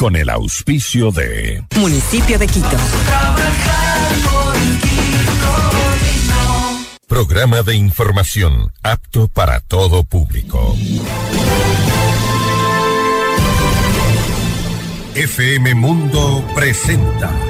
con el auspicio de Municipio de Quito. Programa de información apto para todo público. FM Mundo presenta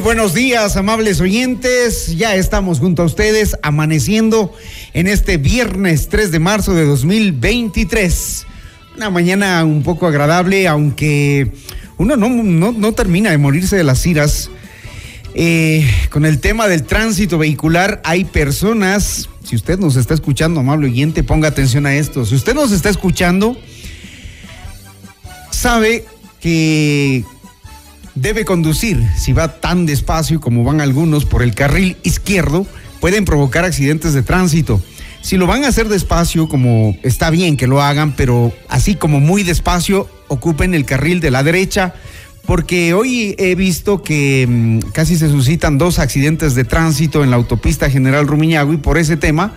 Buenos días, amables oyentes. Ya estamos junto a ustedes amaneciendo en este viernes 3 de marzo de 2023. Una mañana un poco agradable, aunque uno no, no, no termina de morirse de las iras. Eh, con el tema del tránsito vehicular, hay personas, si usted nos está escuchando, amable oyente, ponga atención a esto. Si usted nos está escuchando, sabe que debe conducir. Si va tan despacio como van algunos por el carril izquierdo, pueden provocar accidentes de tránsito. Si lo van a hacer despacio, como está bien que lo hagan, pero así como muy despacio, ocupen el carril de la derecha, porque hoy he visto que mmm, casi se suscitan dos accidentes de tránsito en la autopista General Rumiñahui por ese tema,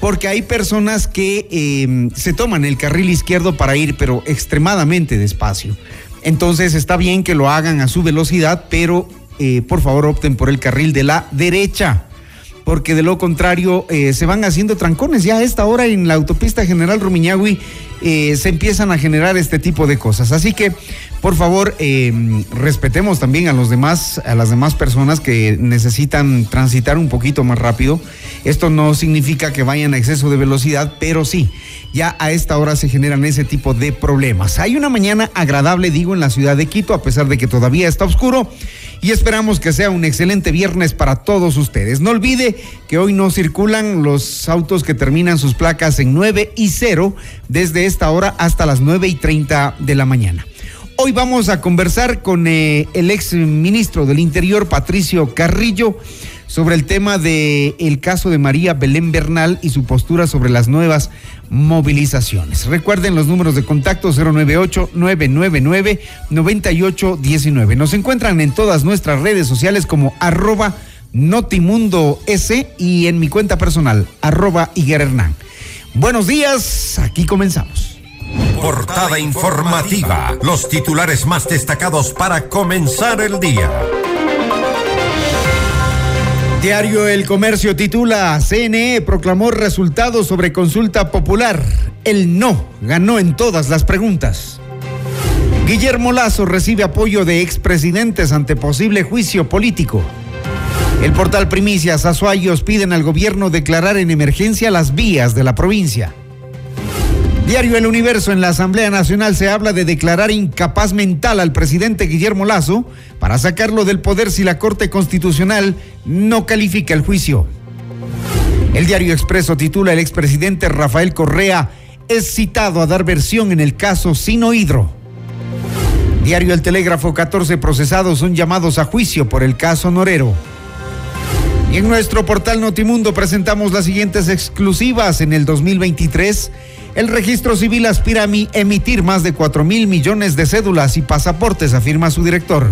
porque hay personas que eh, se toman el carril izquierdo para ir, pero extremadamente despacio. Entonces está bien que lo hagan a su velocidad, pero eh, por favor opten por el carril de la derecha, porque de lo contrario eh, se van haciendo trancones. Ya a esta hora en la autopista General Rumiñahui eh, se empiezan a generar este tipo de cosas. Así que por favor respetemos también a los demás, a las demás personas que necesitan transitar un poquito más rápido. Esto no significa que vayan a exceso de velocidad, pero sí ya a esta hora se generan ese tipo de problemas. Hay una mañana agradable, digo, en la ciudad de Quito, a pesar de que todavía está oscuro, y esperamos que sea un excelente viernes para todos ustedes. No olvide que hoy no circulan los autos que terminan sus placas en 9 y 0 desde esta hora hasta las 9 y 30 de la mañana. Hoy vamos a conversar con eh, el ex ministro del Interior, Patricio Carrillo, sobre el tema del el caso de María Belén Bernal y su postura sobre las nuevas movilizaciones. Recuerden los números de contacto 098-999-9819. Nos encuentran en todas nuestras redes sociales como arroba Notimundo S y en mi cuenta personal, arroba Hernán. Buenos días, aquí comenzamos. Portada informativa, los titulares más destacados para comenzar el día. Diario El Comercio titula, CNE proclamó resultados sobre consulta popular. El no ganó en todas las preguntas. Guillermo Lazo recibe apoyo de expresidentes ante posible juicio político. El portal Primicias Azuayos piden al gobierno declarar en emergencia las vías de la provincia. Diario El Universo en la Asamblea Nacional se habla de declarar incapaz mental al presidente Guillermo Lazo para sacarlo del poder si la Corte Constitucional no califica el juicio. El diario Expreso titula El expresidente Rafael Correa es citado a dar versión en el caso Sino Hidro. Diario El Telégrafo 14 procesados son llamados a juicio por el caso Norero. Y en nuestro portal Notimundo presentamos las siguientes exclusivas en el 2023. El registro civil aspira a emitir más de 4 mil millones de cédulas y pasaportes, afirma su director.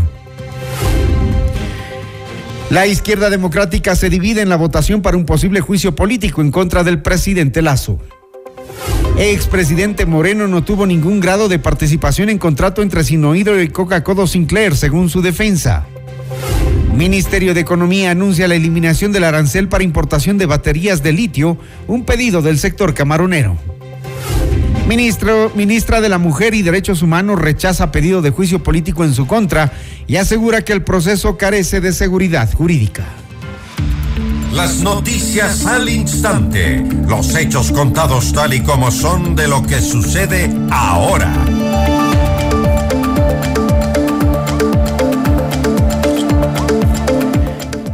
La izquierda democrática se divide en la votación para un posible juicio político en contra del presidente Lazo. Expresidente Moreno no tuvo ningún grado de participación en contrato entre Sinohidro y Coca-Cola Sinclair, según su defensa. Ministerio de Economía anuncia la eliminación del arancel para importación de baterías de litio, un pedido del sector camaronero. Ministro, ministra de la Mujer y Derechos Humanos rechaza pedido de juicio político en su contra y asegura que el proceso carece de seguridad jurídica. Las noticias al instante, los hechos contados tal y como son de lo que sucede ahora.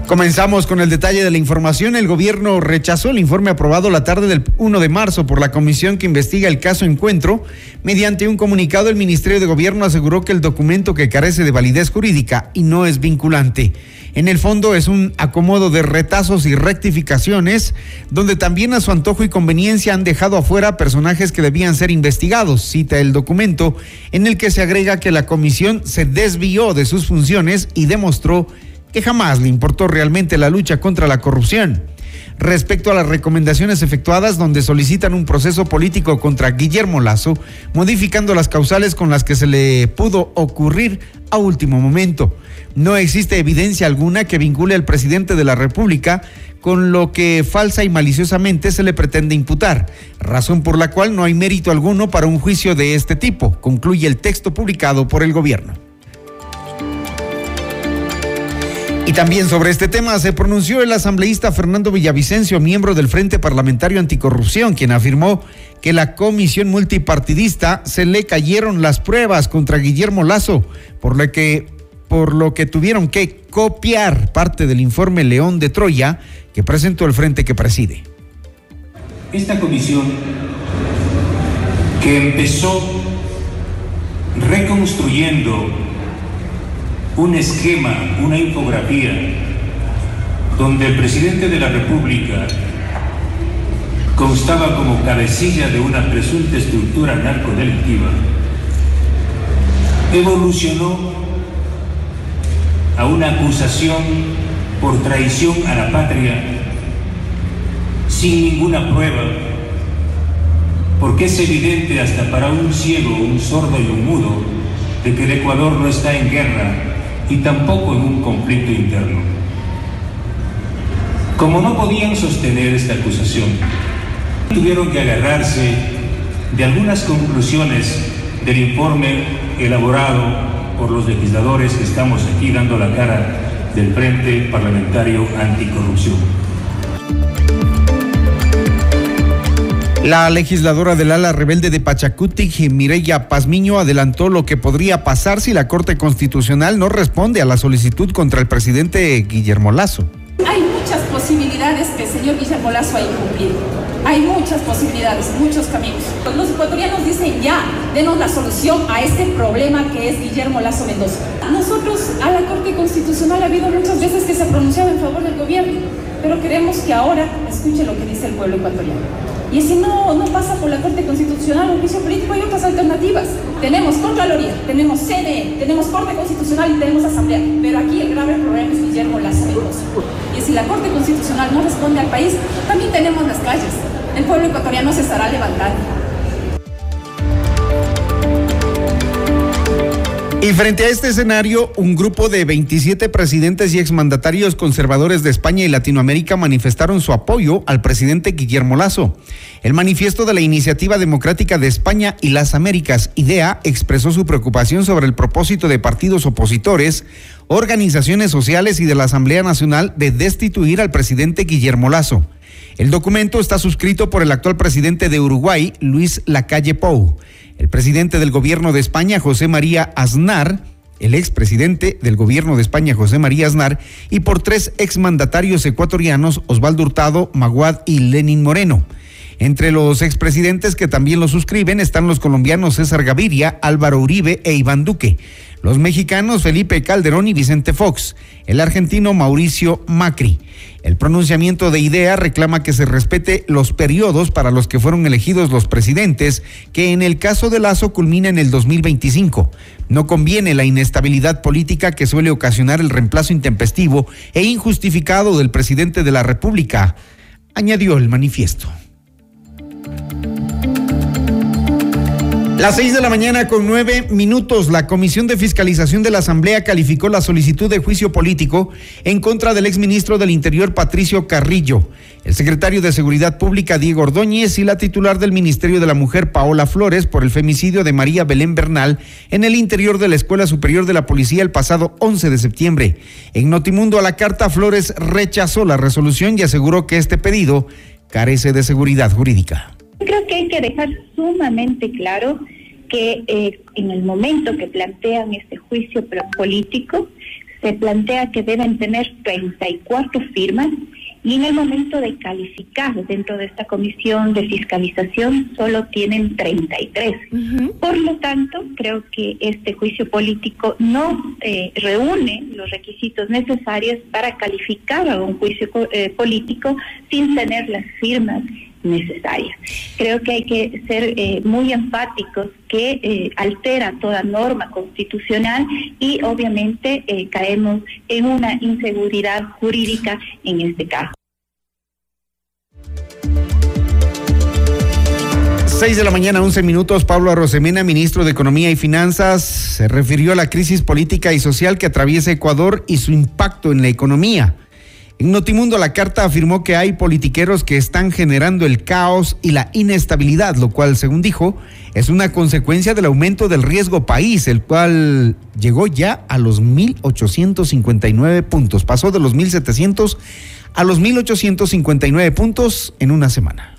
Comenzamos con el detalle de la información. El gobierno rechazó el informe aprobado la tarde del 1 de marzo por la comisión que investiga el caso Encuentro. Mediante un comunicado, el Ministerio de Gobierno aseguró que el documento que carece de validez jurídica y no es vinculante. En el fondo es un acomodo de retazos y rectificaciones, donde también a su antojo y conveniencia han dejado afuera personajes que debían ser investigados, cita el documento, en el que se agrega que la comisión se desvió de sus funciones y demostró que jamás le importó realmente la lucha contra la corrupción. Respecto a las recomendaciones efectuadas donde solicitan un proceso político contra Guillermo Lazo, modificando las causales con las que se le pudo ocurrir a último momento. No existe evidencia alguna que vincule al presidente de la República con lo que falsa y maliciosamente se le pretende imputar, razón por la cual no hay mérito alguno para un juicio de este tipo, concluye el texto publicado por el gobierno. Y también sobre este tema se pronunció el asambleísta Fernando Villavicencio, miembro del Frente Parlamentario Anticorrupción, quien afirmó que la comisión multipartidista se le cayeron las pruebas contra Guillermo Lazo, por lo que por lo que tuvieron que copiar parte del informe León de Troya que presentó el frente que preside. Esta comisión que empezó reconstruyendo un esquema, una infografía, donde el presidente de la República constaba como cabecilla de una presunta estructura narcodelictiva, evolucionó a una acusación por traición a la patria sin ninguna prueba, porque es evidente hasta para un ciego, un sordo y un mudo de que el Ecuador no está en guerra y tampoco en un conflicto interno. Como no podían sostener esta acusación, tuvieron que agarrarse de algunas conclusiones del informe elaborado por los legisladores que estamos aquí dando la cara del Frente Parlamentario Anticorrupción. La legisladora del ala rebelde de Pachacutic, Mireya Pazmiño, adelantó lo que podría pasar si la Corte Constitucional no responde a la solicitud contra el presidente Guillermo Lazo. Hay muchas posibilidades que el señor Guillermo Lazo ha incumplido. Hay muchas posibilidades, muchos caminos. Los ecuatorianos dicen ya, denos la solución a este problema que es Guillermo Lazo Mendoza. Nosotros a la Corte Constitucional ha habido muchas veces que se ha pronunciado en favor del gobierno, pero queremos que ahora escuche lo que dice el pueblo ecuatoriano. Y si no, no pasa por la Corte Constitucional un juicio político, hay otras alternativas. Tenemos Contraloría, tenemos CNE, tenemos Corte Constitucional y tenemos Asamblea. Pero aquí el grave problema es Guillermo Lazo Y si la Corte Constitucional no responde al país, también tenemos las calles. El pueblo ecuatoriano se estará levantando. Y frente a este escenario, un grupo de 27 presidentes y exmandatarios conservadores de España y Latinoamérica manifestaron su apoyo al presidente Guillermo Lazo. El manifiesto de la Iniciativa Democrática de España y las Américas, IDEA, expresó su preocupación sobre el propósito de partidos opositores, organizaciones sociales y de la Asamblea Nacional de destituir al presidente Guillermo Lazo. El documento está suscrito por el actual presidente de Uruguay, Luis Lacalle Pou el presidente del gobierno de España, José María Aznar, el expresidente del gobierno de España, José María Aznar, y por tres exmandatarios ecuatorianos, Osvaldo Hurtado, Maguad y Lenin Moreno. Entre los expresidentes que también lo suscriben están los colombianos César Gaviria, Álvaro Uribe e Iván Duque, los mexicanos Felipe Calderón y Vicente Fox, el argentino Mauricio Macri. El pronunciamiento de IDEA reclama que se respete los periodos para los que fueron elegidos los presidentes, que en el caso de Lazo culmina en el 2025. No conviene la inestabilidad política que suele ocasionar el reemplazo intempestivo e injustificado del presidente de la República, añadió el manifiesto. Las seis de la mañana con nueve minutos, la Comisión de Fiscalización de la Asamblea calificó la solicitud de juicio político en contra del exministro del Interior Patricio Carrillo, el secretario de Seguridad Pública Diego Ordóñez y la titular del Ministerio de la Mujer Paola Flores por el femicidio de María Belén Bernal en el interior de la Escuela Superior de la Policía el pasado 11 de septiembre. En Notimundo a la carta, Flores rechazó la resolución y aseguró que este pedido carece de seguridad jurídica. Creo que hay que dejar sumamente claro que eh, en el momento que plantean este juicio político se plantea que deben tener 34 firmas y en el momento de calificar dentro de esta comisión de fiscalización solo tienen 33. Por lo tanto, creo que este juicio político no eh, reúne los requisitos necesarios para calificar a un juicio eh, político sin tener las firmas necesarias. Creo que hay que ser eh, muy enfáticos que altera toda norma constitucional y obviamente caemos en una inseguridad jurídica en este caso. 6 de la mañana, 11 minutos. Pablo Arrosemena, ministro de Economía y Finanzas, se refirió a la crisis política y social que atraviesa Ecuador y su impacto en la economía. En Notimundo, la carta afirmó que hay politiqueros que están generando el caos y la inestabilidad, lo cual, según dijo, es una consecuencia del aumento del riesgo país, el cual llegó ya a los 1.859 puntos. Pasó de los 1.700 a los 1.859 puntos en una semana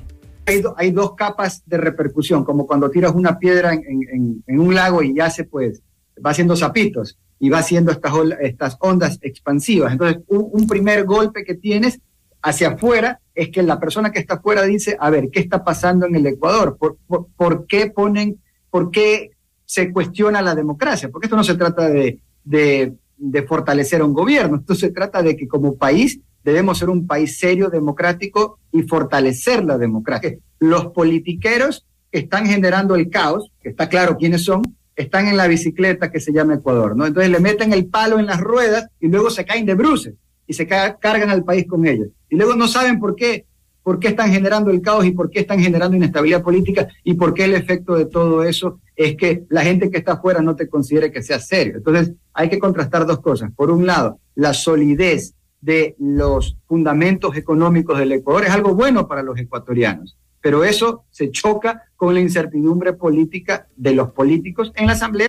hay, dos capas de repercusión, como cuando tiras una piedra en, un lago y ya se pues va haciendo zapitos y va haciendo estas, estas ondas expansivas. Entonces, un, primer golpe que tienes hacia afuera es que la persona que está afuera dice, a ver, ¿qué está pasando en el Ecuador? ¿Por, por, qué ponen, por qué se cuestiona la democracia? Porque esto no se trata de, de, fortalecer a un gobierno, esto se trata de que como país debemos ser un país serio, democrático y fortalecer la democracia. Los politiqueros que están generando el caos, está claro quiénes son, están en la bicicleta que se llama Ecuador, ¿no? Entonces le meten el palo en las ruedas y luego se caen de bruces y se cargan al país con ellos. Y luego no saben por qué, por qué están generando el caos y por qué están generando inestabilidad política y por qué el efecto de todo eso es que la gente que está afuera no te considere que sea serio. Entonces hay que contrastar dos cosas. Por un lado, la solidez de los fundamentos económicos del Ecuador es algo bueno para los ecuatorianos, pero eso se choca con la incertidumbre política de los políticos en la Asamblea.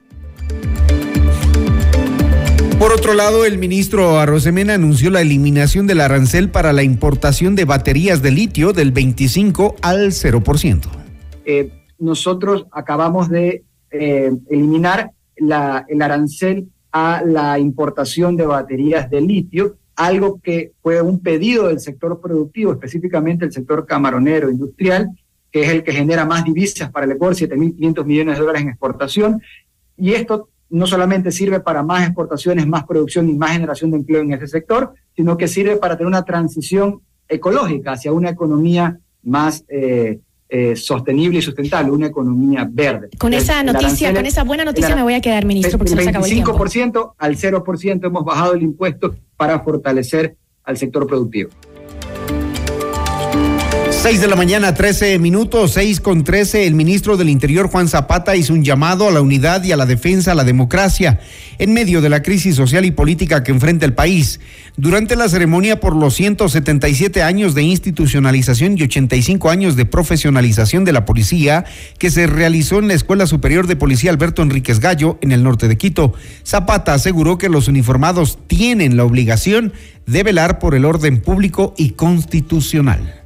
Por otro lado, el ministro Arrosemena anunció la eliminación del arancel para la importación de baterías de litio del 25 al 0%. Eh, nosotros acabamos de eh, eliminar la, el arancel a la importación de baterías de litio algo que fue un pedido del sector productivo, específicamente el sector camaronero industrial, que es el que genera más divisas para el Ecuador, 7.500 millones de dólares en exportación. Y esto no solamente sirve para más exportaciones, más producción y más generación de empleo en ese sector, sino que sirve para tener una transición ecológica hacia una economía más eh, eh, sostenible y sustentable, una economía verde. Con esa noticia, con esa buena noticia me voy a quedar, ministro, porque se nos acabó el tiempo. 25% al 0% hemos bajado el impuesto para fortalecer al sector productivo. 6 de la mañana, 13 minutos, 6 con 13. El ministro del Interior, Juan Zapata, hizo un llamado a la unidad y a la defensa a la democracia en medio de la crisis social y política que enfrenta el país. Durante la ceremonia por los 177 años de institucionalización y 85 años de profesionalización de la policía, que se realizó en la Escuela Superior de Policía Alberto Enríquez Gallo, en el norte de Quito, Zapata aseguró que los uniformados tienen la obligación de velar por el orden público y constitucional.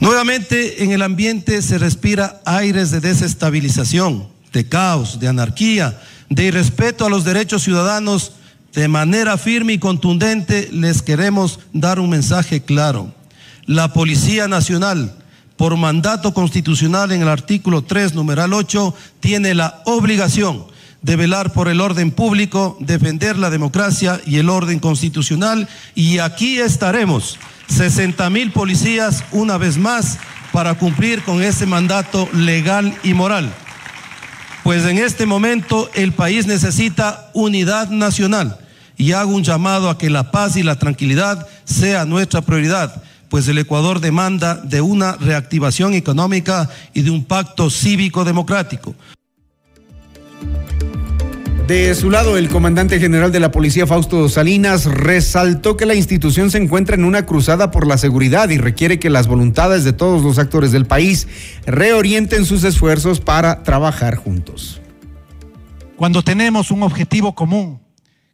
Nuevamente en el ambiente se respira aires de desestabilización, de caos, de anarquía, de irrespeto a los derechos ciudadanos. De manera firme y contundente les queremos dar un mensaje claro. La Policía Nacional, por mandato constitucional en el artículo 3, numeral 8, tiene la obligación de velar por el orden público, defender la democracia y el orden constitucional y aquí estaremos 60 mil policías una vez más para cumplir con ese mandato legal y moral. Pues en este momento el país necesita unidad nacional y hago un llamado a que la paz y la tranquilidad sea nuestra prioridad, pues el Ecuador demanda de una reactivación económica y de un pacto cívico democrático. De su lado, el comandante general de la policía, Fausto Salinas, resaltó que la institución se encuentra en una cruzada por la seguridad y requiere que las voluntades de todos los actores del país reorienten sus esfuerzos para trabajar juntos. Cuando tenemos un objetivo común,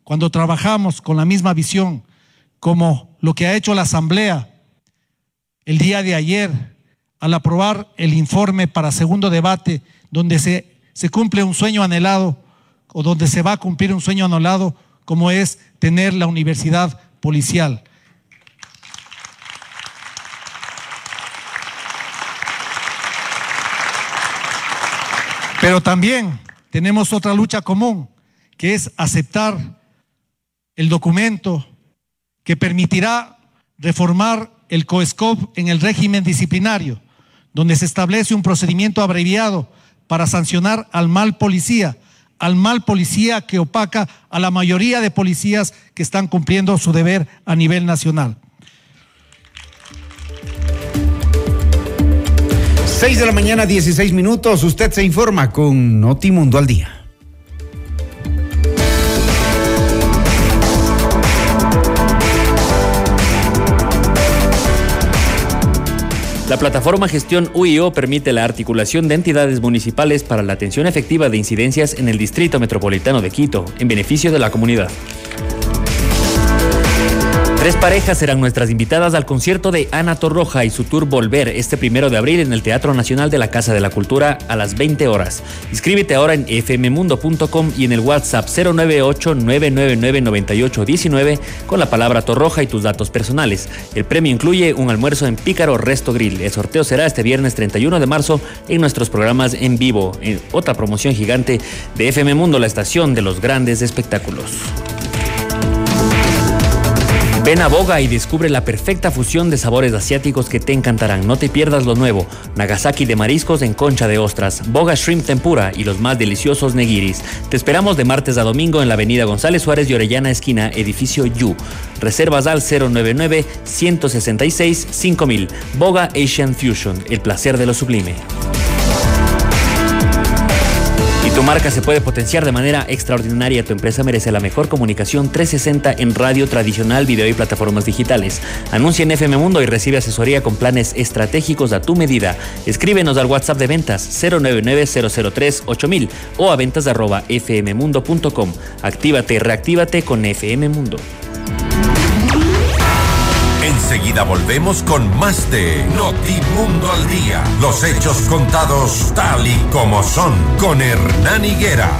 cuando trabajamos con la misma visión, como lo que ha hecho la Asamblea el día de ayer al aprobar el informe para segundo debate, donde se, se cumple un sueño anhelado o donde se va a cumplir un sueño anulado como es tener la universidad policial. Pero también tenemos otra lucha común, que es aceptar el documento que permitirá reformar el COESCOP en el régimen disciplinario, donde se establece un procedimiento abreviado para sancionar al mal policía, al mal policía que opaca a la mayoría de policías que están cumpliendo su deber a nivel nacional. 6 de la mañana, 16 minutos. Usted se informa con Notimundo al día. La plataforma Gestión UIO permite la articulación de entidades municipales para la atención efectiva de incidencias en el Distrito Metropolitano de Quito, en beneficio de la comunidad. Tres parejas serán nuestras invitadas al concierto de Ana Torroja y su tour Volver este primero de abril en el Teatro Nacional de la Casa de la Cultura a las 20 horas. Inscríbete ahora en fmmundo.com y en el WhatsApp 098-999-9819 con la palabra Torroja y tus datos personales. El premio incluye un almuerzo en Pícaro Resto Grill. El sorteo será este viernes 31 de marzo en nuestros programas en vivo. En otra promoción gigante de FM Mundo, la estación de los grandes espectáculos. Ven a Boga y descubre la perfecta fusión de sabores asiáticos que te encantarán. No te pierdas lo nuevo. Nagasaki de mariscos en concha de ostras, Boga Shrimp Tempura y los más deliciosos negiris. Te esperamos de martes a domingo en la avenida González Suárez de Orellana, esquina, edificio Yu. Reservas al 099 166 5000. Boga Asian Fusion, el placer de lo sublime. Tu marca se puede potenciar de manera extraordinaria. Tu empresa merece la mejor comunicación 360 en radio tradicional, video y plataformas digitales. Anuncia en FM Mundo y recibe asesoría con planes estratégicos a tu medida. Escríbenos al WhatsApp de ventas 099-003-8000 o a ventas arroba fmmundo.com. Actívate reactívate con FM Mundo. Enseguida volvemos con más de Notimundo al Día. Los hechos contados tal y como son con Hernán Higuera.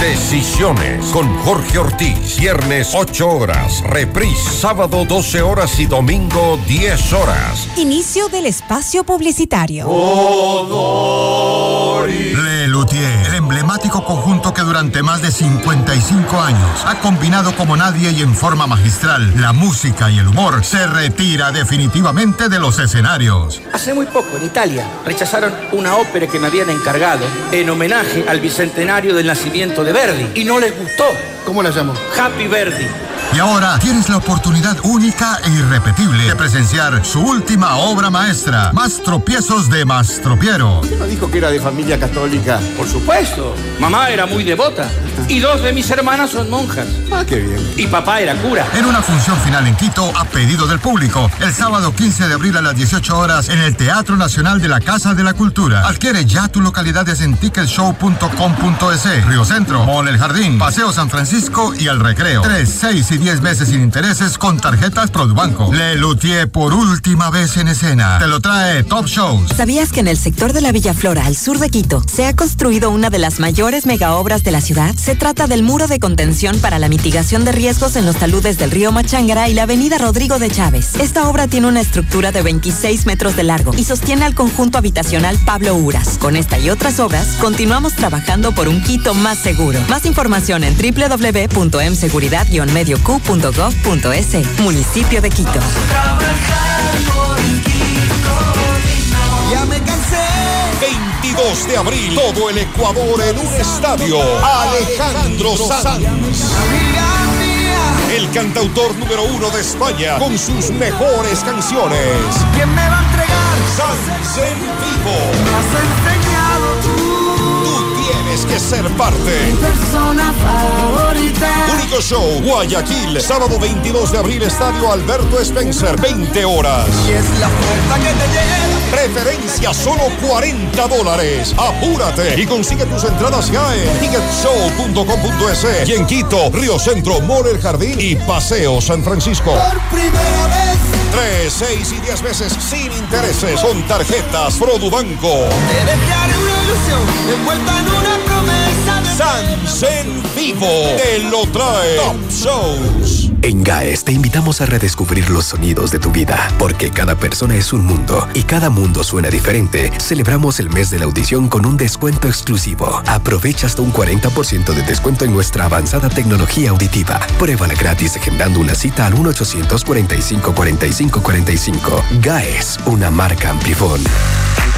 Decisiones con Jorge Ortiz. Viernes 8 horas. Reprise sábado 12 horas y domingo 10 horas. Inicio del espacio publicitario. Le Luthier, el emblemático conjunto que durante más de 55 años ha combinado como nadie y en forma magistral la música y el humor, se retira definitivamente de los escenarios. Hace muy poco en Italia rechazaron una ópera que me habían encargado en homenaje al bicentenario del nacimiento de Verdi y no les gustó. ¿Cómo la llamó? Happy Verdi. Y ahora tienes la oportunidad única e irrepetible de presenciar su última obra maestra, Más tropiezos de Mastropiero. ¿No dijo que era de familia católica? Por supuesto. Mamá era muy devota. Y dos de mis hermanas son monjas. Ah, qué bien. Y papá era cura. En una función final en Quito, a pedido del público, el sábado 15 de abril a las 18 horas en el Teatro Nacional de la Casa de la Cultura. Adquiere ya tu localidades en ticketshow.com.es, Río Centro, Mall El Jardín, Paseo San Francisco y El Recreo. 3, 6 y 10 meses sin intereses con tarjetas Produbanco. Le Luthier por última vez en escena. Te lo trae Top Shows. ¿Sabías que en el sector de la Villa Flora, al sur de Quito, se ha construido una de las mayores megaobras de la ciudad? Se trata del muro de contención para la mitigación de riesgos en los taludes del río Machangara y la avenida Rodrigo de Chávez. Esta obra tiene una estructura de 26 metros de largo y sostiene al conjunto habitacional Pablo Uras. Con esta y otras obras, continuamos trabajando por un Quito más seguro. Más información en www.mseguridad-medioq.gov.es. Municipio de Quito. Ya me cansé. 22 de abril, todo el Ecuador en un estadio. Alejandro Sanz. El cantautor número uno de España con sus mejores canciones. ¿Quién me va a entregar? Sanz en vivo. Tienes que ser parte. Mi persona favorita. Único show, Guayaquil, sábado 22 de abril, Estadio Alberto Spencer, 20 horas. Y es la puerta que te lleva. Preferencia solo 40 dólares. Apúrate y consigue tus entradas ya en ticketshow.com.es y en Quito, Río Centro, Mall El Jardín y Paseo San Francisco. Por primera vez. 3, 6 y 10 meses sin intereses con tarjetas Produbanco. Te una ilusión envuelta en una promesa. Sansen Vivo te lo trae Top Shows. En GAES te invitamos a redescubrir los sonidos de tu vida, porque cada persona es un mundo y cada mundo suena diferente. Celebramos el mes de la audición con un descuento exclusivo. Aprovecha hasta un 40% de descuento en nuestra avanzada tecnología auditiva. Pruébala gratis agendando una cita al 1-800-45-45-45. GAES, una marca Amplifón.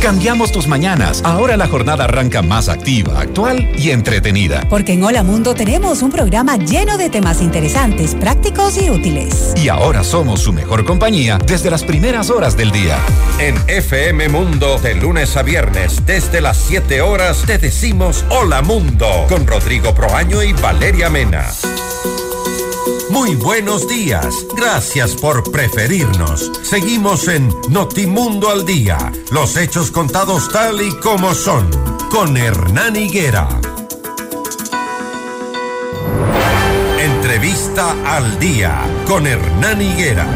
Cambiamos tus mañanas. Ahora la jornada arranca más activa, actual y entretenida. Porque en Hola Mundo tenemos un programa lleno de temas interesantes, prácticos y útiles. Y ahora somos su mejor compañía desde las primeras horas del día. En FM Mundo, de lunes a viernes, desde las 7 horas, te decimos Hola Mundo, con Rodrigo Proaño y Valeria Mena. Muy buenos días. Gracias por preferirnos. Seguimos en Notimundo al Día. Los hechos contados tal y como son. Con Hernán Higuera. Entrevista al Día. Con Hernán Higuera.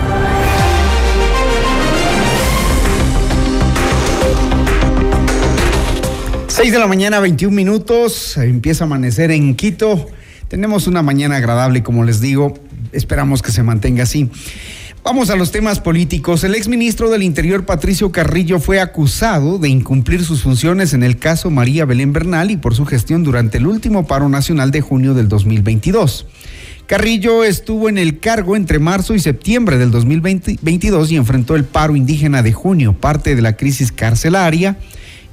Seis de la mañana, 21 minutos. Empieza a amanecer en Quito. Tenemos una mañana agradable, como les digo. Esperamos que se mantenga así. Vamos a los temas políticos. El exministro del Interior, Patricio Carrillo, fue acusado de incumplir sus funciones en el caso María Belén Bernal y por su gestión durante el último paro nacional de junio del 2022. Carrillo estuvo en el cargo entre marzo y septiembre del 2022 y enfrentó el paro indígena de junio, parte de la crisis carcelaria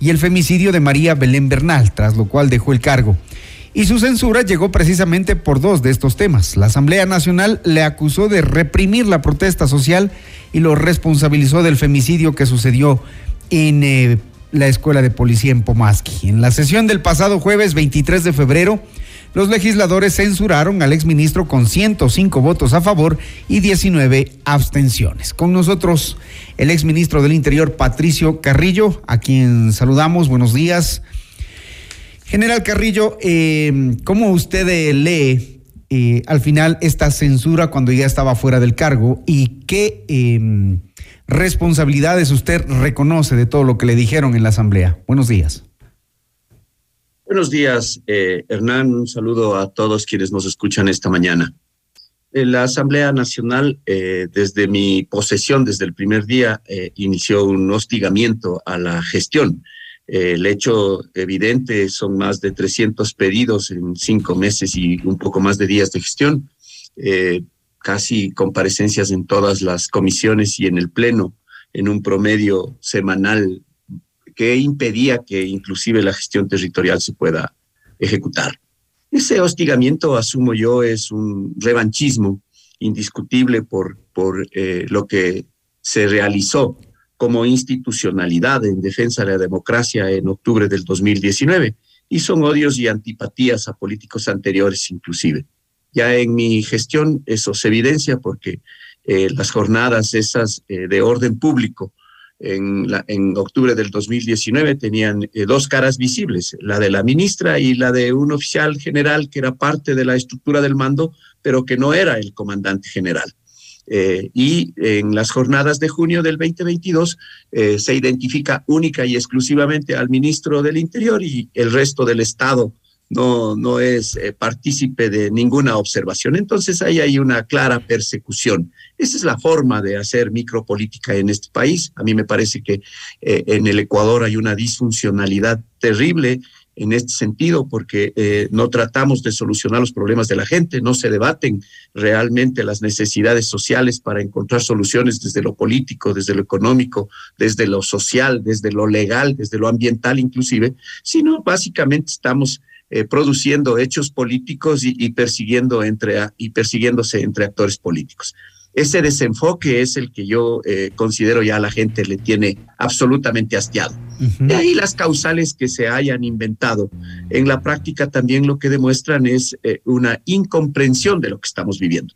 y el femicidio de María Belén Bernal, tras lo cual dejó el cargo. Y su censura llegó precisamente por dos de estos temas. La Asamblea Nacional le acusó de reprimir la protesta social y lo responsabilizó del femicidio que sucedió en eh, la Escuela de Policía en Pomaski. En la sesión del pasado jueves 23 de febrero, los legisladores censuraron al exministro con 105 votos a favor y 19 abstenciones. Con nosotros el exministro del Interior, Patricio Carrillo, a quien saludamos. Buenos días. General Carrillo, eh, ¿cómo usted eh, lee eh, al final esta censura cuando ya estaba fuera del cargo y qué em, responsabilidades usted reconoce de todo lo que le dijeron en la Asamblea? Buenos días. Buenos días, Hernán. Un saludo a todos quienes nos escuchan esta mañana. La Asamblea Nacional, desde mi posesión, desde el primer día, inició un hostigamiento a la gestión el hecho evidente son más de 300 pedidos en cinco meses y un poco más de días de gestión, eh, casi comparecencias en todas las comisiones y en el Pleno, en un promedio semanal que impedía que inclusive la gestión territorial se pueda ejecutar. Ese hostigamiento, asumo yo, es un revanchismo indiscutible por, por eh, lo que se realizó como institucionalidad en defensa de la democracia en octubre del 2019 y son odios y antipatías a políticos anteriores inclusive. Ya en mi gestión eso se evidencia porque eh, las jornadas esas eh, de orden público en, octubre del 2019 tenían eh, dos caras visibles, la de la ministra y la de un oficial general que era parte de la estructura del mando, pero que no era el comandante general. Eh, y en las jornadas de junio del 2022 eh, se identifica única y exclusivamente al ministro del Interior y el resto del Estado no, no es eh, partícipe de ninguna observación. Entonces ahí hay una clara persecución. Esa es la forma de hacer micropolítica en este país. A mí me parece que en el Ecuador hay una disfuncionalidad terrible en este sentido, porque eh, no tratamos de solucionar los problemas de la gente, no se debaten realmente las necesidades sociales para encontrar soluciones desde lo político, desde lo económico, desde lo social, desde lo legal, desde lo ambiental inclusive, sino básicamente estamos eh, produciendo hechos políticos y, persiguiendo entre, y persiguiéndose entre actores políticos. Ese desenfoque es el que yo eh, considero ya la gente le tiene absolutamente hastiado. De ahí las causales que se hayan inventado. En la práctica también lo que demuestran es eh, una incomprensión de lo que estamos viviendo.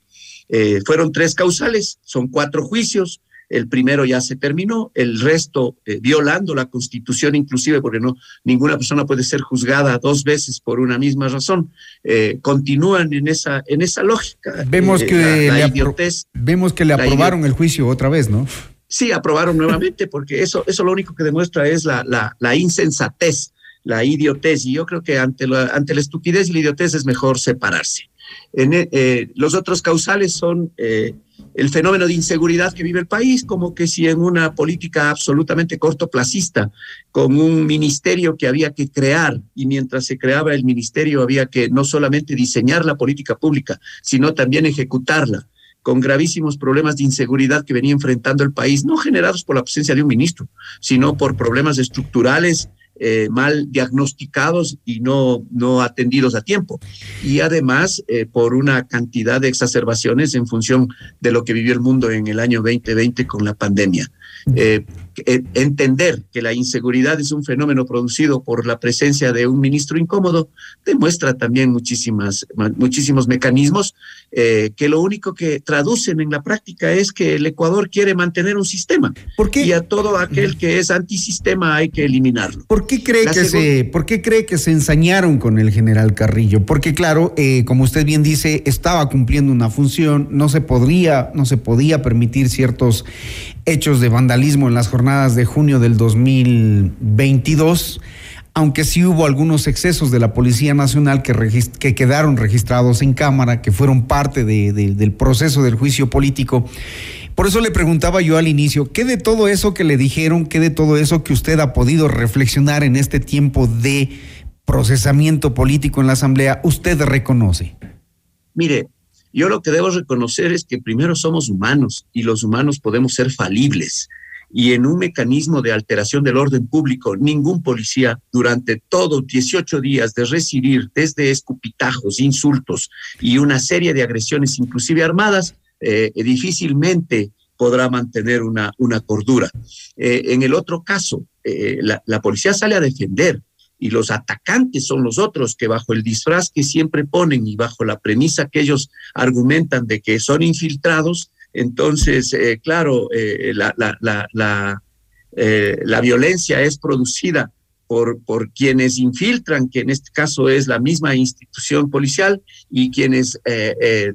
Eh, fueron tres causales, son cuatro juicios, El primero ya se terminó, el resto eh, violando la constitución inclusive, porque no ninguna persona puede ser juzgada dos veces por una misma razón. Eh, continúan en esa en esa lógica. Vemos Eh, que la- la le, idiotez- vemos que le aprobaron el juicio otra vez, ¿no? Sí, aprobaron nuevamente, porque eso, eso lo único que demuestra es la, la, insensatez, la idiotez. Y yo creo que ante la, ante la estupidez y la idiotez es mejor separarse. Eh, los otros causales son eh, el fenómeno de inseguridad que vive el país, como que si en una política absolutamente cortoplacista, con un ministerio que había que crear, y mientras se creaba el ministerio había que no solamente diseñar la política pública, sino también ejecutarla con gravísimos problemas de inseguridad que venía enfrentando el país, no generados por la presencia de un ministro, sino por problemas estructurales eh, mal diagnosticados y no, no atendidos a tiempo. Y además eh, por una cantidad de exacerbaciones en función de lo que vivió el mundo en el año 2020 con la pandemia. Eh, entender que la inseguridad es un fenómeno producido por la presencia de un ministro incómodo demuestra también muchísimas, ma- muchísimos mecanismos eh, que lo único que traducen en la práctica es que el Ecuador quiere mantener un sistema y a todo aquel que es antisistema hay que eliminarlo. ¿Por qué cree La que se, por qué cree que se ensañaron con el general Carrillo? Porque claro, eh, como usted bien dice, estaba cumpliendo una función, no se podría, no se podía permitir ciertos hechos de vandalismo en las jornadas de junio del 2022, aunque sí hubo algunos excesos de la Policía Nacional que, regis- que quedaron registrados en cámara, que fueron parte de- de- del proceso del juicio político. Por eso le preguntaba yo al inicio, ¿qué de todo eso que le dijeron, qué de todo eso que usted ha podido reflexionar en este tiempo de procesamiento político en la Asamblea, usted reconoce? Mire, yo lo que debo reconocer es que primero somos humanos y los humanos podemos ser falibles. Y en un mecanismo de alteración del orden público, ningún policía durante todos 18 días de recibir desde escupitajos, insultos y una serie de agresiones, inclusive armadas, eh, difícilmente podrá mantener una, una cordura. Eh, en el otro caso, eh, la, la policía sale a defender y los atacantes son los otros que bajo el disfraz que siempre ponen y bajo la premisa que ellos argumentan de que son infiltrados, entonces, eh, claro, eh, la, la, la, eh, la violencia es producida por, por quienes infiltran, que en este caso es la misma institución policial, y quienes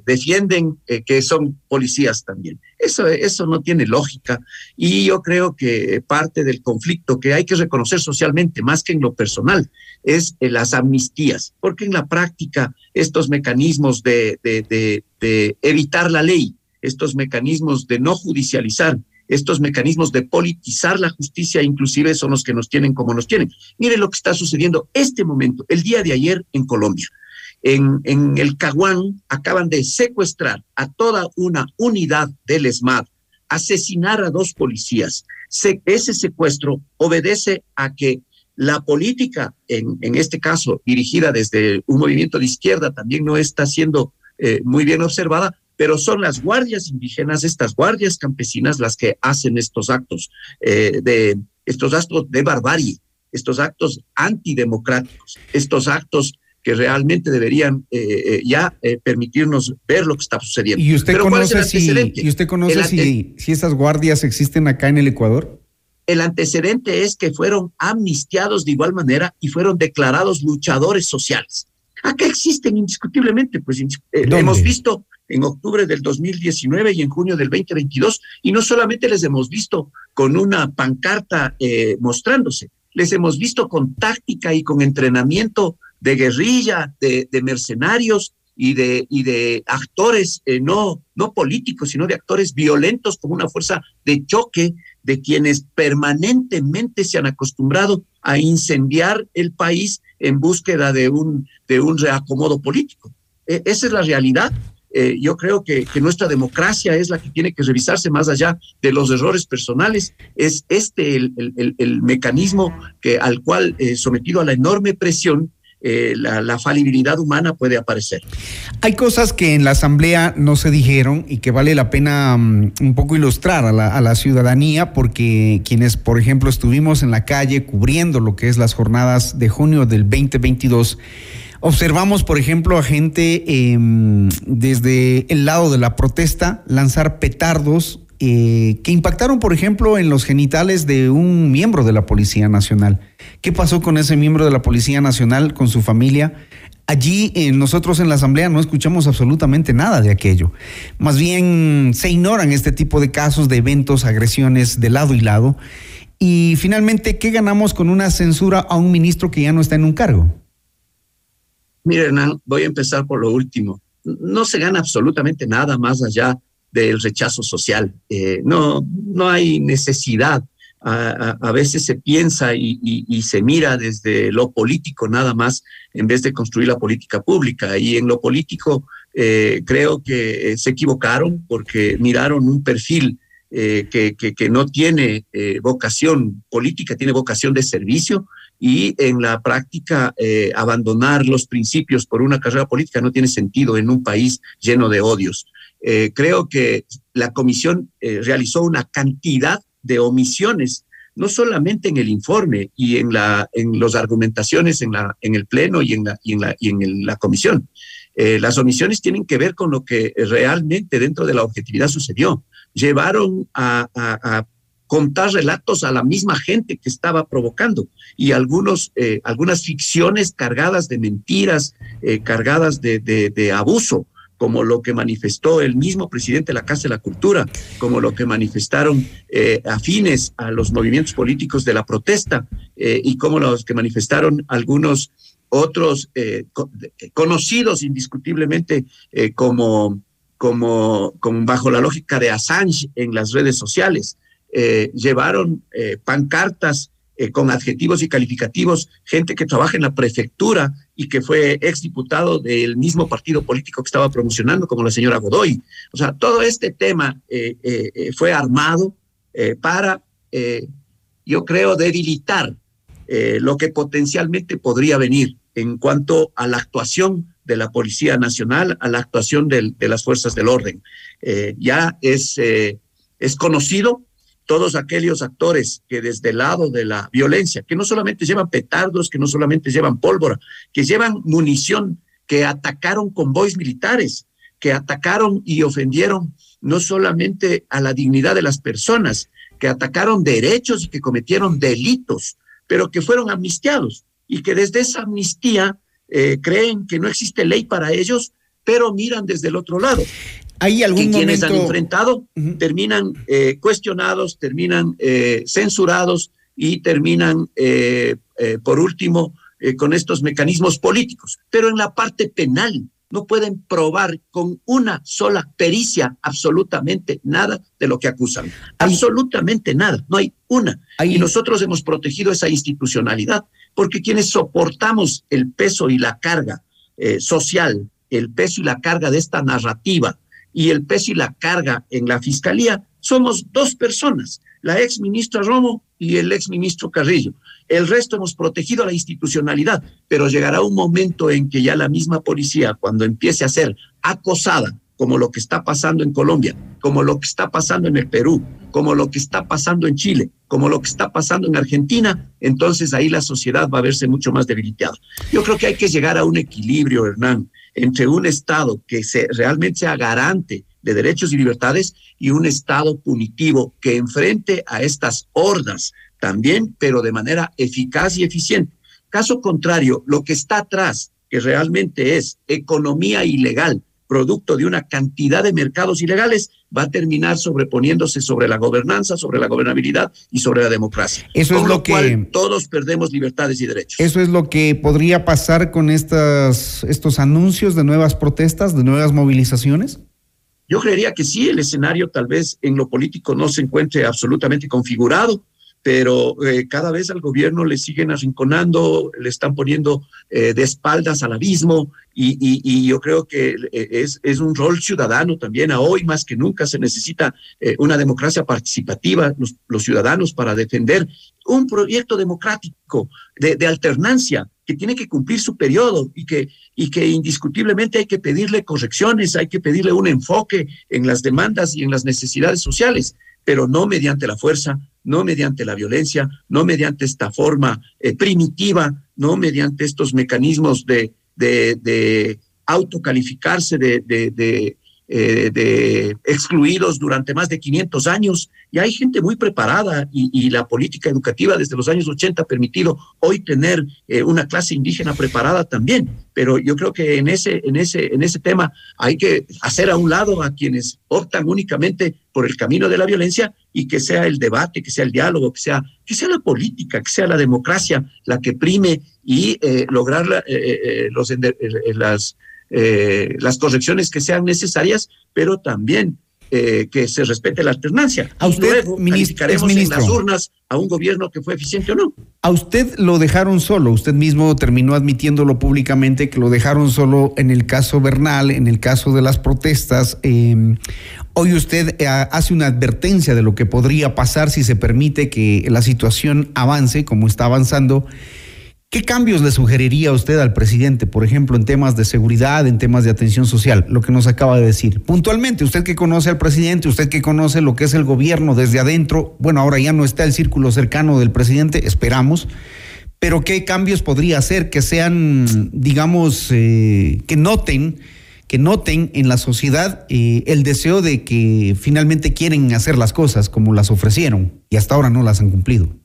defienden que son policías también. Eso, eso no tiene lógica y yo creo que parte del conflicto que hay que reconocer socialmente, más que en lo personal, es las amnistías, porque en la práctica estos mecanismos de, de, de evitar la ley, estos mecanismos de no judicializar, estos mecanismos de politizar la justicia, inclusive son los que nos tienen como nos tienen. Mire lo que está sucediendo este momento, el día de ayer en Colombia. En, el Caguán acaban de secuestrar a toda una unidad del ESMAD, asesinar a dos policías. Se- ese secuestro obedece a que la política, en, en este caso dirigida desde un movimiento de izquierda, también no está siendo eh, muy bien observada, pero son las guardias indígenas, estas guardias campesinas, las que hacen estos actos eh, de estos actos de barbarie, estos actos antidemocráticos, estos actos que realmente deberían eh, eh, ya eh, permitirnos ver lo que está sucediendo. ¿Y usted Pero ¿cuál es el conoce si, y usted conoce si, si esas guardias existen acá en el Ecuador? El antecedente es que fueron amnistiados de igual manera y fueron declarados luchadores sociales. Acá existen indiscutiblemente, pues eh, hemos visto en octubre del 2019 y en junio del 2022, y no solamente les hemos visto con una pancarta eh, mostrándose, les hemos visto con táctica y con entrenamiento de guerrilla, de, mercenarios y de, y de actores eh, no, no políticos, sino de actores violentos como una fuerza de choque de quienes permanentemente se han acostumbrado a incendiar el país en búsqueda de un, de un reacomodo político. E- esa es la realidad. Eh, yo creo que, que nuestra democracia es la que tiene que revisarse más allá de los errores personales. Es este el, el- el- mecanismo que, al cual, eh, sometido a la enorme presión, eh, la, la falibilidad humana puede aparecer. Hay cosas que en la Asamblea no se dijeron y que vale la pena mm, un poco ilustrar a la, a la ciudadanía, porque quienes, por ejemplo, estuvimos en la calle cubriendo lo que es las jornadas de junio del 2022, observamos, por ejemplo, a gente em, desde el lado de la protesta lanzar petardos eh, que impactaron, por ejemplo, en los genitales de un miembro de la Policía Nacional. ¿Qué pasó con ese miembro de la Policía Nacional, con su familia? Allí eh, nosotros en la Asamblea no escuchamos absolutamente nada de aquello. Más bien se ignoran este tipo de casos de eventos, agresiones de lado y lado. Y finalmente, ¿qué ganamos con una censura a un ministro que ya no está en un cargo? Mire, Hernán, voy a empezar por lo último. No se gana absolutamente nada más allá del rechazo social. Eh, no, no hay necesidad. A, veces se piensa y, se mira desde lo político nada más en vez de construir la política pública. Y en lo político eh, creo que se equivocaron porque miraron un perfil eh, que, no tiene vocación política, tiene vocación de servicio y en la práctica eh, abandonar los principios por una carrera política no tiene sentido en un país lleno de odios. Eh, creo que la comisión eh, realizó una cantidad de omisiones, no solamente en el informe y en, la, en las argumentaciones en, la, en el Pleno y en la, y en la, y en la comisión. las omisiones tienen que ver con lo que realmente dentro de la objetividad sucedió. Llevaron a, a contar relatos a la misma gente que estaba provocando y algunos, eh, algunas ficciones cargadas de mentiras, eh, cargadas de, de, abuso, como lo que manifestó el mismo presidente de la Casa de la Cultura, como lo que manifestaron eh, afines a los movimientos políticos de la protesta y como los que manifestaron algunos otros conocidos indiscutiblemente como, como, como bajo la lógica de Assange en las redes sociales. Eh, llevaron eh, pancartas eh, con adjetivos y calificativos, gente que trabaja en la prefectura y que fue exdiputado del mismo partido político que estaba promocionando, como la señora Godoy. O sea, todo este tema fue armado para, yo creo, debilitar lo que potencialmente podría venir en cuanto a la actuación de la Policía Nacional, a la actuación de las fuerzas del orden. ya es, es conocido todos aquellos actores que desde el lado de la violencia, que no solamente llevan petardos, que no solamente llevan pólvora, que llevan munición, que atacaron convoys militares, que atacaron y ofendieron no solamente a la dignidad de las personas, que atacaron derechos y que cometieron delitos, pero que fueron amnistiados y que desde esa amnistía eh, creen que no existe ley para ellos, pero miran desde el otro lado. ¿Hay algún quienes han enfrentado terminan eh, cuestionados, terminan eh, censurados y terminan, eh, por último, con estos mecanismos políticos. Pero en la parte penal no pueden probar con una sola pericia absolutamente nada de lo que acusan. Absolutamente nada, no hay una. Y nosotros hemos protegido esa institucionalidad porque quienes soportamos el peso y la carga social, el peso y la carga de esta narrativa, y el peso y la carga en la fiscalía somos dos personas, la ex ministra Romo y el ex ministro Carrillo. El resto hemos protegido la institucionalidad, pero llegará un momento en que ya la misma policía, cuando empiece a ser acosada, como lo que está pasando en Colombia, como lo que está pasando en el Perú, como lo que está pasando en Chile, como lo que está pasando en Argentina, entonces ahí la sociedad va a verse mucho más debilitada. Yo creo que hay que llegar a un equilibrio, Hernán, entre un Estado que se, realmente sea garante de derechos y libertades y un Estado punitivo que enfrente a estas hordas también, pero de manera eficaz y eficiente. Caso contrario, lo que está atrás, que realmente es economía ilegal, producto de una cantidad de mercados ilegales, va a terminar sobreponiéndose sobre la gobernanza, sobre la gobernabilidad y sobre la democracia. Eso es lo, que todos perdemos libertades y derechos. Eso es lo que podría pasar con estas estos anuncios de nuevas protestas, de nuevas movilizaciones. Yo creería que sí, el escenario tal vez en lo político no se encuentre absolutamente configurado, pero eh, cada vez al gobierno le siguen arrinconando, le están poniendo eh, de espaldas al abismo y, y, yo creo que eh, es, es, un rol ciudadano también. A hoy más que nunca se necesita una democracia participativa, los, los, ciudadanos para defender un proyecto democrático de, de, alternancia que tiene que cumplir su periodo y que, y que indiscutiblemente hay que pedirle correcciones, hay que pedirle un enfoque en las demandas y en las necesidades sociales, pero no mediante la fuerza, no mediante la violencia, no mediante esta forma eh, primitiva, no mediante estos mecanismos de, de, de autocalificarse de, de, eh, de excluidos durante más de 500 años y hay gente muy preparada y, la política educativa desde los años 80 ha permitido hoy tener eh, una clase indígena preparada también. Pero yo creo que en ese, en, ese, en ese tema hay que hacer a un lado a quienes optan únicamente por el camino de la violencia y que sea el debate, que sea el diálogo, que sea, que sea la política, que sea la democracia la que prime y eh, lograr los, las eh, las correcciones que sean necesarias, pero también eh, que se respete la alternancia. A usted, Luego, ministro, en las urnas a un gobierno que fue eficiente o no. A usted lo dejaron solo, usted mismo terminó admitiéndolo públicamente que lo dejaron solo en el caso Bernal, en el caso de las protestas. Eh, hoy usted hace una advertencia de lo que podría pasar si se permite que la situación avance como está avanzando. ¿Qué cambios le sugeriría usted al presidente, por ejemplo, en temas de seguridad, en temas de atención social, lo que nos acaba de decir? Puntualmente, usted que conoce al presidente, usted que conoce lo que es el gobierno desde adentro, bueno, ahora ya no está el círculo cercano del presidente, esperamos, pero ¿qué cambios podría hacer que sean, digamos, eh, que noten, que noten en la sociedad eh, el deseo de que finalmente quieren hacer las cosas como las ofrecieron y hasta ahora no las han cumplido?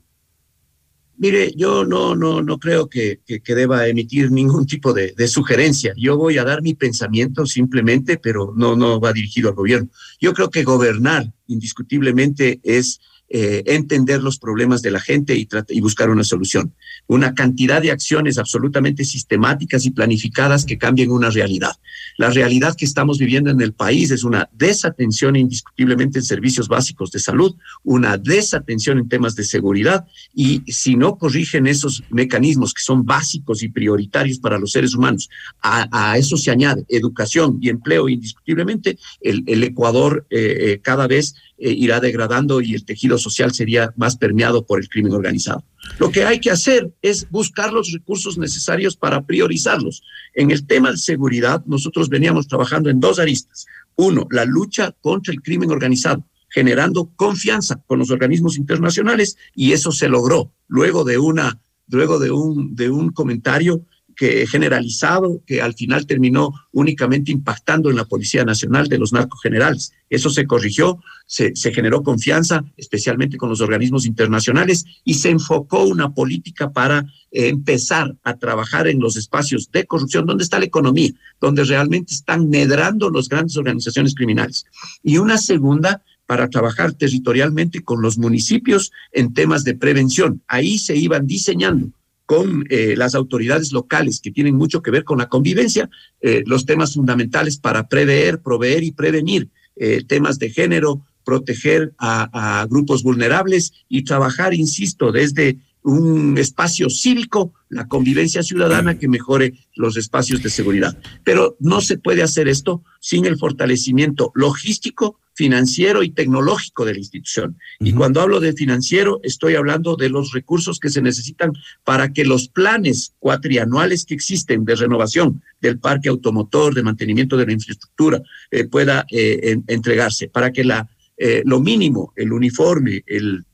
Mire, yo no, no, no creo que, que, deba emitir ningún tipo de, de, sugerencia. Yo voy a dar mi pensamiento simplemente, pero no, no va dirigido al gobierno. Yo creo que gobernar indiscutiblemente es eh, entender los problemas de la gente y, y buscar una solución. Una cantidad de acciones absolutamente sistemáticas y planificadas que cambien una realidad. La realidad que estamos viviendo en el país es una desatención indiscutiblemente en servicios básicos de salud, una desatención en temas de seguridad y si no corrigen esos mecanismos que son básicos y prioritarios para los seres humanos, a, eso se añade educación y empleo indiscutiblemente, el, Ecuador eh, eh, cada vez eh, irá degradando y el tejido social sería más permeado por el crimen organizado. Lo que hay que hacer es buscar los recursos necesarios para priorizarlos. En el tema de seguridad, nosotros veníamos trabajando en dos aristas. Uno, la lucha contra el crimen organizado generando confianza con los organismos internacionales y eso se logró luego de una luego de un de un comentario que generalizado que al final terminó únicamente impactando en la Policía Nacional de los narcogenerales. Eso se corrigió, se, generó confianza, especialmente con los organismos internacionales, y se enfocó una política para eh, empezar a trabajar en los espacios de corrupción, donde está la economía, donde realmente están medrando las grandes organizaciones criminales. Y una segunda para trabajar territorialmente con los municipios en temas de prevención. Ahí se iban diseñando con eh, las autoridades locales que tienen mucho que ver con la convivencia, eh, los temas fundamentales para prever, proveer y prevenir eh, temas de género, proteger a, a, grupos vulnerables y trabajar, insisto, desde un espacio cívico, la convivencia ciudadana que mejore los espacios de seguridad. Pero no se puede hacer esto sin el fortalecimiento logístico, financiero y tecnológico de la institución. Y cuando hablo de financiero, estoy hablando de los recursos que se necesitan para que los planes cuatrianuales que existen de renovación del parque automotor, de mantenimiento de la infraestructura, eh, pueda eh, entregarse, para que la, eh, lo mínimo, el uniforme, el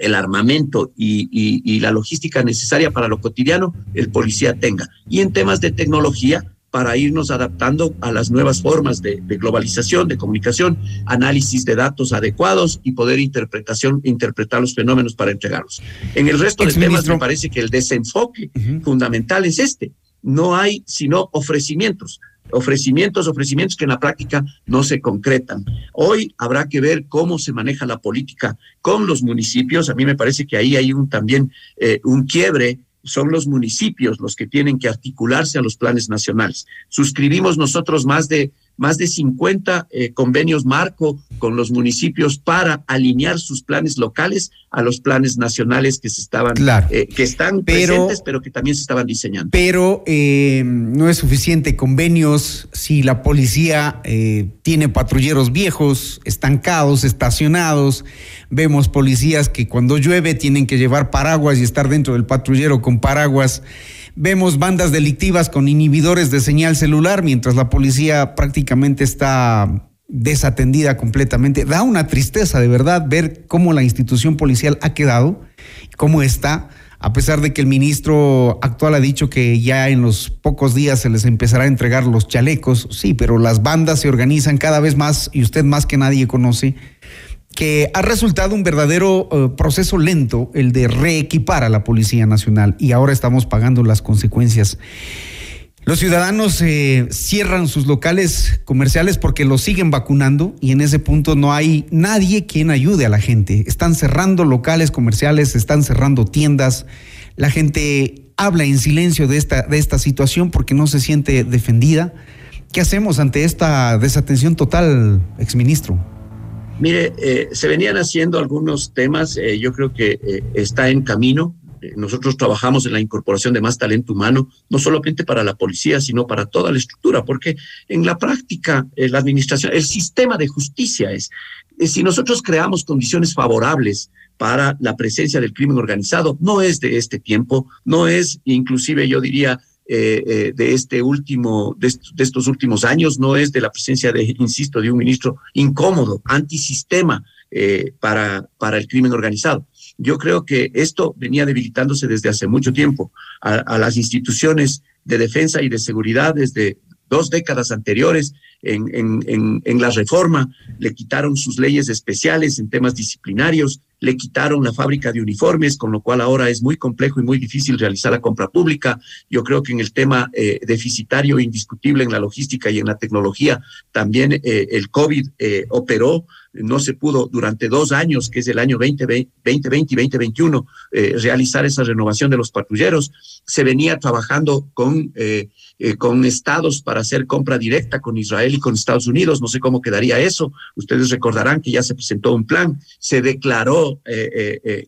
el armamento y, la logística necesaria para lo cotidiano, el policía tenga. Y en temas de tecnología, para irnos adaptando a las nuevas formas de, globalización, de comunicación, análisis de datos adecuados y poder interpretación, interpretar los fenómenos para entregarlos. En el resto de temas me parece que el desenfoque fundamental es este. No hay sino ofrecimientos ofrecimientos, ofrecimientos que en la práctica no se concretan. Hoy habrá que ver cómo se maneja la política con los municipios. A mí me parece que ahí hay un, también eh, un quiebre son los municipios los que tienen que articularse a los planes nacionales. Suscribimos nosotros más de más de 50 eh, convenios marco con los municipios para alinear sus planes locales a los planes nacionales que se estaban eh, que están presentes pero que también se estaban diseñando. Pero eh, no es suficiente convenios si la policía tiene patrulleros viejos, estancados, estacionados. Vemos policías que cuando llueve tienen que llevar paraguas y estar dentro del patrullero con paraguas. Vemos bandas delictivas con inhibidores de señal celular mientras la policía prácticamente está desatendida completamente. Da una tristeza de verdad ver cómo la institución policial ha quedado, cómo está a pesar de que el ministro actual ha dicho que ya en los pocos días se les empezará a entregar los chalecos, sí, pero las bandas se organizan cada vez más y usted más que nadie conoce que ha resultado un verdadero eh, proceso lento el de reequipar a la Policía Nacional y ahora estamos pagando las consecuencias. Los ciudadanos eh, cierran sus locales comerciales porque los siguen vacunando y en ese punto no hay nadie quien ayude a la gente. Están cerrando locales comerciales, están cerrando tiendas. La gente habla en silencio de esta, de esta situación porque no se siente defendida. ¿Qué hacemos ante esta desatención total, exministro? Mire, eh, se venían haciendo algunos temas, eh, yo creo que está en camino. Eh, nosotros trabajamos en la incorporación de más talento humano, no solamente para la policía, sino para toda la estructura, porque en la práctica eh, la administración, el sistema de justicia es, eh, si nosotros creamos condiciones favorables para la presencia del crimen organizado, no es de este tiempo, no es inclusive yo diría de este último, de, estos últimos años, no es de la presencia de, insisto, de un ministro incómodo, antisistema para, para el crimen organizado. Yo creo que esto venía debilitándose desde hace mucho tiempo. A, las instituciones de defensa y de seguridad desde dos décadas anteriores en, en, en, la reforma, le quitaron sus leyes especiales en temas disciplinarios, le quitaron la fábrica de uniformes, con lo cual ahora es muy complejo y muy difícil realizar la compra pública. Yo creo que en el tema eh, deficitario indiscutible en la logística y en la tecnología, también eh, el COVID eh, operó no se pudo durante dos años, que es el año 2020, 2020 y 2021, eh, realizar esa renovación de los patrulleros. Se venía trabajando con, con estados para hacer compra directa con Israel y con Estados Unidos. No sé cómo quedaría eso. Ustedes recordarán que ya se presentó un plan, se declaró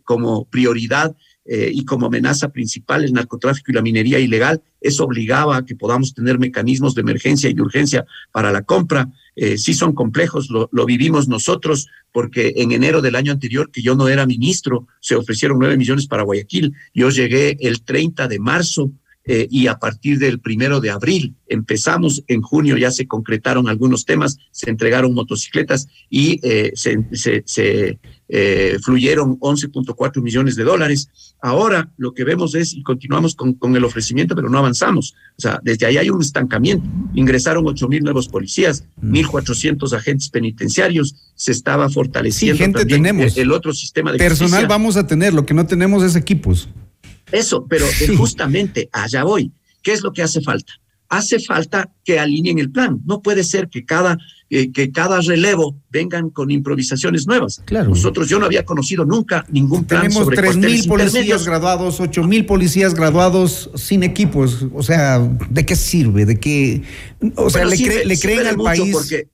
como prioridad y como amenaza principal el narcotráfico y la minería ilegal. Eso obligaba a que podamos tener mecanismos de emergencia y de urgencia para la compra. Eh, sí son complejos, lo, vivimos nosotros, porque en enero del año anterior, que yo no era ministro, se ofrecieron nueve millones para Guayaquil. Yo llegué el 30 de marzo eh, y a partir del primero de abril empezamos, en junio ya se concretaron algunos temas, se entregaron motocicletas y eh, se, eh, fluyeron 11.4 millones de dólares. Ahora lo que vemos es, y continuamos con, con, el ofrecimiento, pero no avanzamos. O sea, desde ahí hay un estancamiento. Ingresaron 8 mil nuevos policías, 1.400 mm. agentes penitenciarios, se estaba fortaleciendo gente también tenemos. El, otro sistema de Personal vamos a tener, lo que no tenemos es equipos. Eso, pero justamente allá voy. ¿Qué es lo que hace falta? Hace falta que alineen el plan. No puede ser que cada, eh, que cada relevo vengan con improvisaciones nuevas. Claro. Nosotros, yo no había conocido nunca ningún plan Tenemos sobre tres mil policías graduados, ocho mil policías graduados sin equipos. O sea, ¿de qué sirve? ¿De qué? O sea, le, le creen al país. Porque,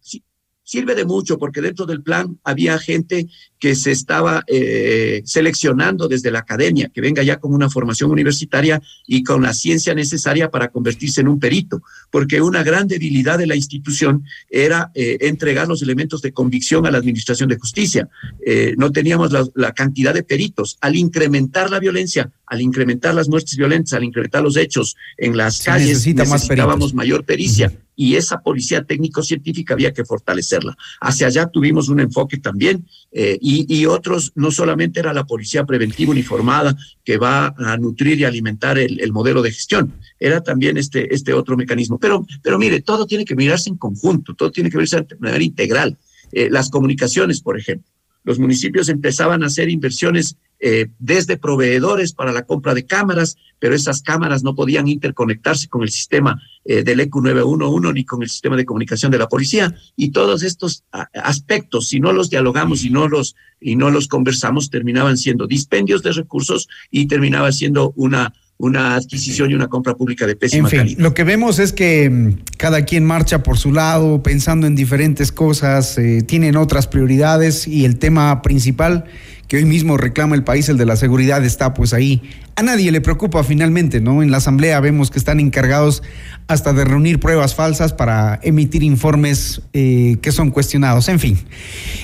sirve de mucho porque dentro del plan había gente que se estaba eh, seleccionando desde la academia, que venga ya con una formación universitaria y con la ciencia necesaria para convertirse en un perito, porque una gran debilidad de la institución era eh, entregar los elementos de convicción a la Administración de Justicia. Eh, no teníamos la, la, cantidad de peritos. Al incrementar la violencia, al incrementar las muertes violentas, al incrementar los hechos en las calles, necesita necesitábamos mayor pericia. Y esa policía técnico-científica había que fortalecerla. Hacia allá tuvimos un enfoque también eh, y, otros, no solamente era la policía preventiva uniformada que va a nutrir y alimentar el, modelo de gestión, era también este, este otro mecanismo. Pero, pero mire, todo tiene que mirarse en conjunto, todo tiene que verse de manera integral. Eh, las comunicaciones, por ejemplo. Los municipios empezaban a hacer inversiones eh, desde proveedores para la compra de cámaras, pero esas cámaras no podían interconectarse con el sistema eh, del ECU 911 ni con el sistema de comunicación de la policía. Y todos estos aspectos, si no los dialogamos y no los, y no los conversamos, terminaban siendo dispendios de recursos y terminaba siendo una una adquisición y una compra pública de pésima en fin, Lo que vemos es que mm, cada quien marcha por su lado, pensando en diferentes cosas, eh, tienen otras prioridades y el tema principal que hoy mismo reclama el país, el de la seguridad, está pues ahí. A nadie le preocupa finalmente, ¿no? En la Asamblea vemos que están encargados hasta de reunir pruebas falsas para emitir informes eh, que son cuestionados. En fin,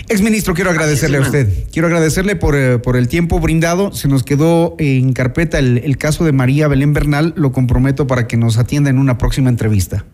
exministro, quiero agradecerle a usted. Quiero agradecerle por, eh, por, el tiempo brindado. Se nos quedó en carpeta el, el caso de María Belén Bernal. Lo comprometo para que nos atienda en una próxima entrevista.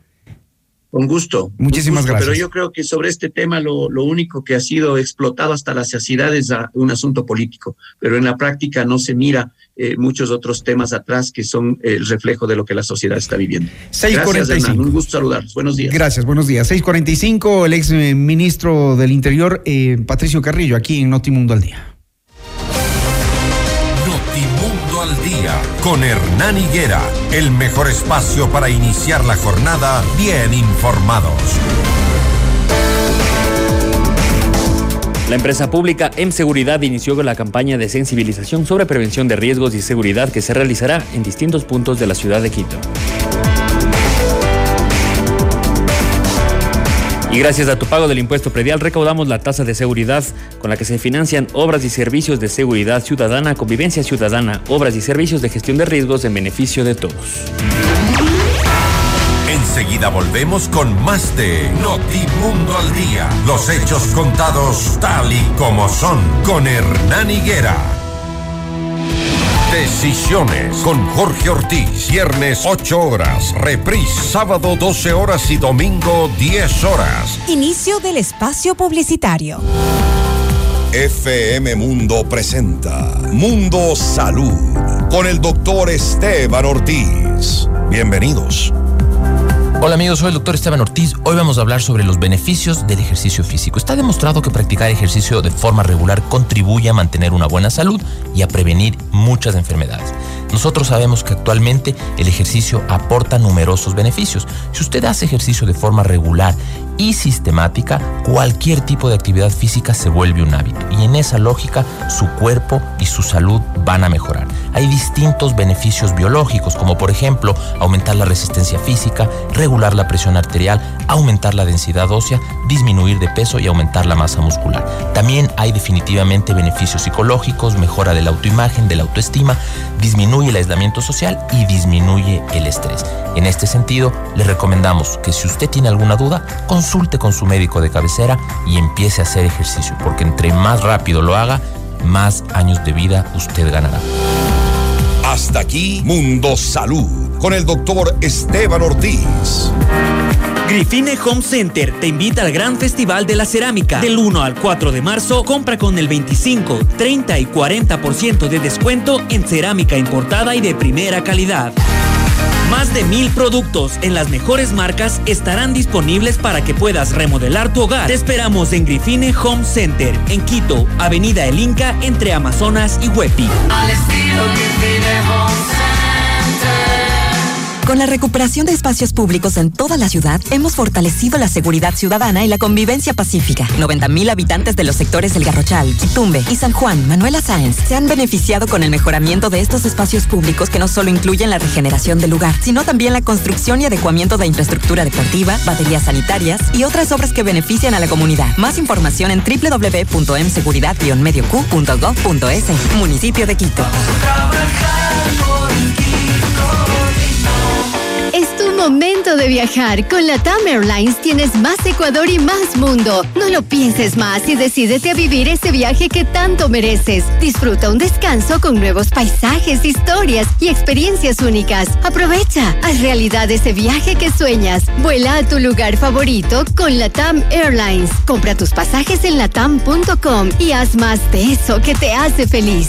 Con gusto. Muchísimas gusto, gracias. Pero yo creo que sobre este tema lo, lo, único que ha sido explotado hasta la saciedad es a, un asunto político, pero en la práctica no se mira eh, muchos otros temas atrás que son el reflejo de lo que la sociedad está viviendo. 645. Gracias, Hernán. Un gusto saludarlos. Buenos días. Gracias, buenos días. 645, el ex ministro del Interior, eh, Patricio Carrillo, aquí en Notimundo al Día. Al Día, con Hernán Higuera, el mejor espacio para iniciar la jornada bien informados. La empresa pública M Seguridad inició la campaña de sensibilización sobre prevención de riesgos y seguridad que se realizará en distintos puntos de la ciudad de Quito. Y gracias a tu pago del impuesto predial recaudamos la tasa de seguridad con la que se financian obras y servicios de seguridad ciudadana, convivencia ciudadana, obras y servicios de gestión de riesgos en beneficio de todos. Enseguida volvemos con más de Notimundo al Día. Los hechos contados tal y como son con Hernán Higuera. Decisiones con Jorge Ortiz. Viernes 8 horas. Reprise sábado 12 horas y domingo 10 horas. Inicio del espacio publicitario. FM Mundo presenta Mundo Salud con el doctor Esteban Ortiz. Bienvenidos. Hola amigos, soy el doctor Esteban Ortiz. Hoy vamos a hablar sobre los beneficios del ejercicio físico. Está demostrado que practicar ejercicio de forma regular contribuye a mantener una buena salud y a prevenir muchas enfermedades. Nosotros sabemos que actualmente el ejercicio aporta numerosos beneficios. Si usted hace ejercicio de forma regular y sistemática, cualquier tipo de actividad física se vuelve un hábito. Y en esa lógica, su cuerpo y su salud van a mejorar. Hay distintos beneficios biológicos, como por ejemplo aumentar la resistencia física, regular la presión arterial, aumentar la densidad ósea, disminuir de peso y aumentar la masa muscular. También hay definitivamente beneficios psicológicos, mejora de la autoimagen, de la autoestima, disminuye el aislamiento social y disminuye el estrés. En este sentido, le recomendamos que si usted tiene alguna duda, consulte con su médico de cabecera y empiece a hacer ejercicio, porque entre más rápido lo haga, más años de vida usted ganará. Hasta aquí, Mundo Salud, con el doctor Esteban Ortiz. Grifine Home Center te invita al Gran Festival de la Cerámica. Del 1 al 4 de marzo, compra con el 25, 30 y 40% de descuento en cerámica importada y de primera calidad. Más de mil productos en las mejores marcas estarán disponibles para que puedas remodelar tu hogar. Te esperamos en Grifine Home Center, en Quito, Avenida El Inca, entre Amazonas y Huepi. Al estilo Grifine Home Center. Con la recuperación de espacios públicos en toda la ciudad, hemos fortalecido la seguridad ciudadana y la convivencia pacífica. 90.000 habitantes de los sectores del Garrochal, Quitumbe y San Juan, Manuela Sáenz, se han beneficiado con el mejoramiento de estos espacios públicos que no solo incluyen la regeneración del lugar, sino también la construcción y adecuamiento de infraestructura deportiva, baterías sanitarias y otras obras que benefician a la comunidad. Más información en www.mseguridad-medioq.gov.es. Municipio de Quito. Momento de viajar. Con la TAM Airlines tienes más Ecuador y más mundo. No lo pienses más y decídete a vivir ese viaje que tanto mereces. Disfruta un descanso con nuevos paisajes, historias y experiencias únicas. Aprovecha, haz realidad ese viaje que sueñas. Vuela a tu lugar favorito con la TAM Airlines. Compra tus pasajes en latam.com y haz más de eso que te hace feliz.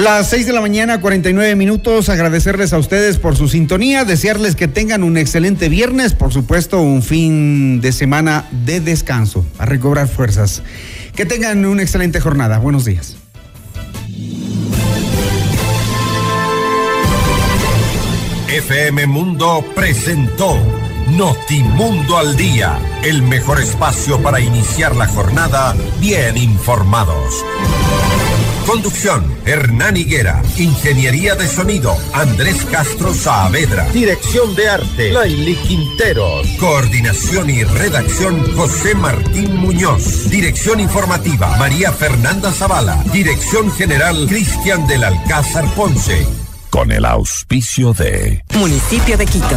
Las 6 de la mañana, 49 minutos. Agradecerles a ustedes por su sintonía, desearles que tengan un excelente viernes, por supuesto, un fin de semana de descanso, a recobrar fuerzas. Que tengan una excelente jornada. Buenos días. FM Mundo presentó Notimundo al Día, el mejor espacio para iniciar la jornada bien informados. Conducción, Hernán Higuera. Ingeniería de sonido, Andrés Castro Saavedra. Dirección de arte, Laili Quinteros. Coordinación y redacción, José Martín Muñoz. Dirección informativa, María Fernanda Zavala. Dirección general, Cristian del Alcázar Ponce. Con el auspicio de Municipio de Quito.